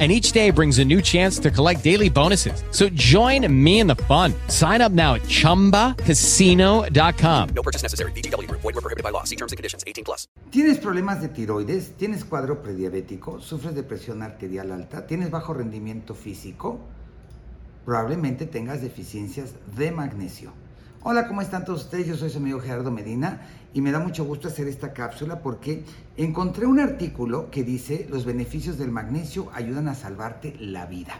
and each day brings a new chance to collect daily bonuses. So join me in the fun. Sign up now at ChumbaCasino.com. No purchase necessary. BGW. Void were prohibited by law. See terms and conditions. 18 plus. ¿Tienes problemas de tiroides? ¿Tienes cuadro prediabético? ¿Sufres de presión arterial alta? ¿Tienes bajo rendimiento físico? Probablemente tengas deficiencias de magnesio. Hola, ¿cómo están todos ustedes? Yo soy su amigo Gerardo Medina y me da mucho gusto hacer esta cápsula porque encontré un artículo que dice los beneficios del magnesio ayudan a salvarte la vida.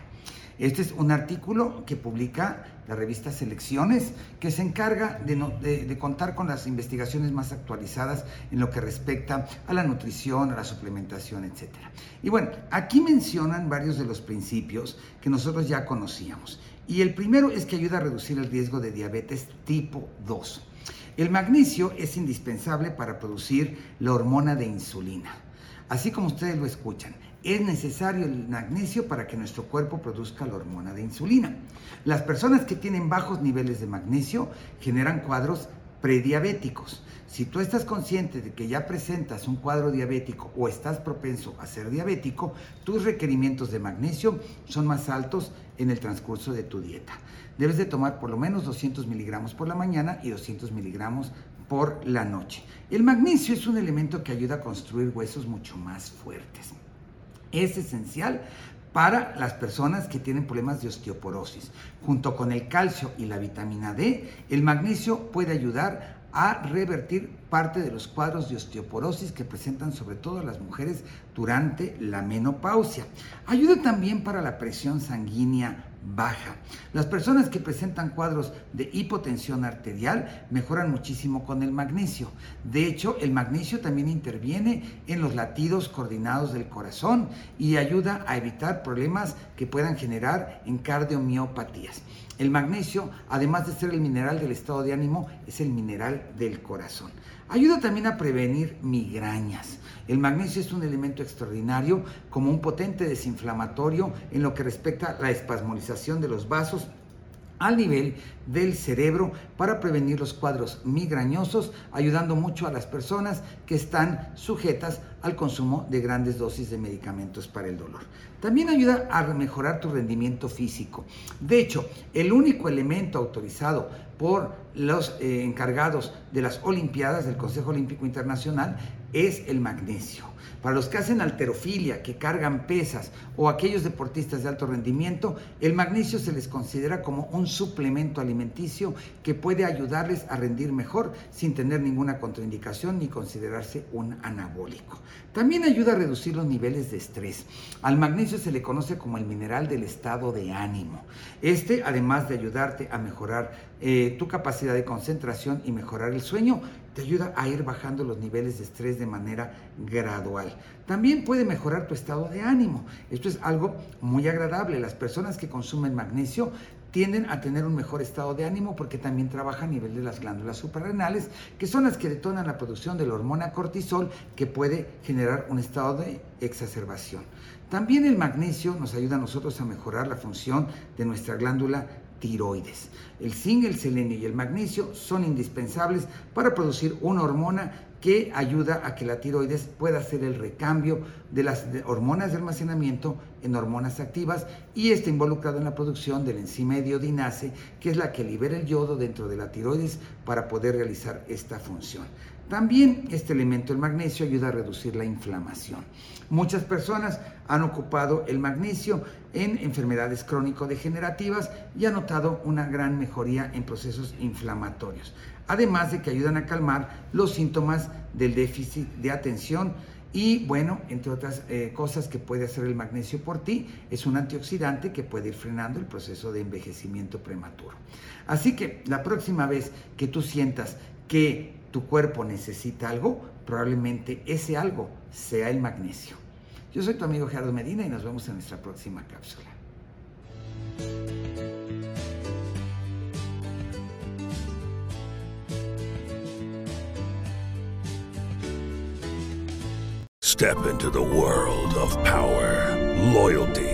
Este es un artículo que publica la revista Selecciones, que se encarga de, contar con las investigaciones más actualizadas en lo que respecta a la nutrición, a la suplementación, etc. Y bueno, aquí mencionan varios de los principios que nosotros ya conocíamos. Y el primero es que ayuda a reducir el riesgo de diabetes tipo 2. El magnesio es indispensable para producir la hormona de insulina. Así como ustedes lo escuchan, es necesario el magnesio para que nuestro cuerpo produzca la hormona de insulina. Las personas que tienen bajos niveles de magnesio generan cuadros prediabéticos. Si tú estás consciente de que ya presentas un cuadro diabético o estás propenso a ser diabético, tus requerimientos de magnesio son más altos en el transcurso de tu dieta. Debes de tomar por lo menos 200 miligramos por la mañana y 200 miligramos por la noche. El magnesio es un elemento que ayuda a construir huesos mucho más fuertes. Es esencial para las personas que tienen problemas de osteoporosis. Junto con el calcio y la vitamina D, el magnesio puede ayudar a revertir parte de los cuadros de osteoporosis que presentan sobre todo las mujeres durante la menopausia. Ayuda también para la presión sanguínea baja. Las personas que presentan cuadros de hipotensión arterial mejoran muchísimo con el magnesio. De hecho, el magnesio también interviene en los latidos coordinados del corazón y ayuda a evitar problemas que puedan generar en cardiomiopatías. El magnesio, además de ser el mineral del estado de ánimo, es el mineral del corazón. Ayuda también a prevenir migrañas. El magnesio es un elemento extraordinario como un potente desinflamatorio en lo que respecta a la espasmolización de los vasos al nivel del cerebro para prevenir los cuadros migrañosos, ayudando mucho a las personas que están sujetas al consumo de grandes dosis de medicamentos para el dolor. También ayuda a mejorar tu rendimiento físico. De hecho, el único elemento autorizado por los eh, encargados de las Olimpiadas del Consejo Olímpico Internacional es el magnesio. Para los que hacen alterofilia, que cargan pesas o aquellos deportistas de alto rendimiento, el magnesio se les considera como un suplemento alimenticio que puede ayudarles a rendir mejor sin tener ninguna contraindicación ni considerarse un anabólico. También ayuda a reducir los niveles de estrés. Al magnesio se le conoce como el mineral del estado de ánimo. Este, además de ayudarte a mejorar eh, tu capacidad de concentración y mejorar el sueño, te ayuda a ir bajando los niveles de estrés de manera gradual. También puede mejorar tu estado de ánimo. Esto es algo muy agradable. Las personas que consumen magnesio tienden a tener un mejor estado de ánimo porque también trabaja a nivel de las glándulas suprarrenales, que son las que detonan la producción de la hormona cortisol que puede generar un estado de exacerbación. También el magnesio nos ayuda a nosotros a mejorar la función de nuestra glándula tiroides. El zinc, el selenio y el magnesio son indispensables para producir una hormona que ayuda a que la tiroides pueda hacer el recambio de las hormonas de almacenamiento en hormonas activas y está involucrado en la producción de la enzima iodinase, que es la que libera el yodo dentro de la tiroides para poder realizar esta función. También este elemento, el magnesio, ayuda a reducir la inflamación. Muchas personas han ocupado el magnesio en enfermedades crónico-degenerativas y han notado una gran mejoría en procesos inflamatorios. Además de que ayudan a calmar los síntomas del déficit de atención y bueno, entre otras eh, cosas que puede hacer el magnesio por ti, es un antioxidante que puede ir frenando el proceso de envejecimiento prematuro. Así que la próxima vez que tú sientas que tu cuerpo necesita algo, probablemente ese algo sea el magnesio. Yo soy tu amigo Gerardo Medina y nos vemos en nuestra próxima cápsula. Step into the world of power, loyalty,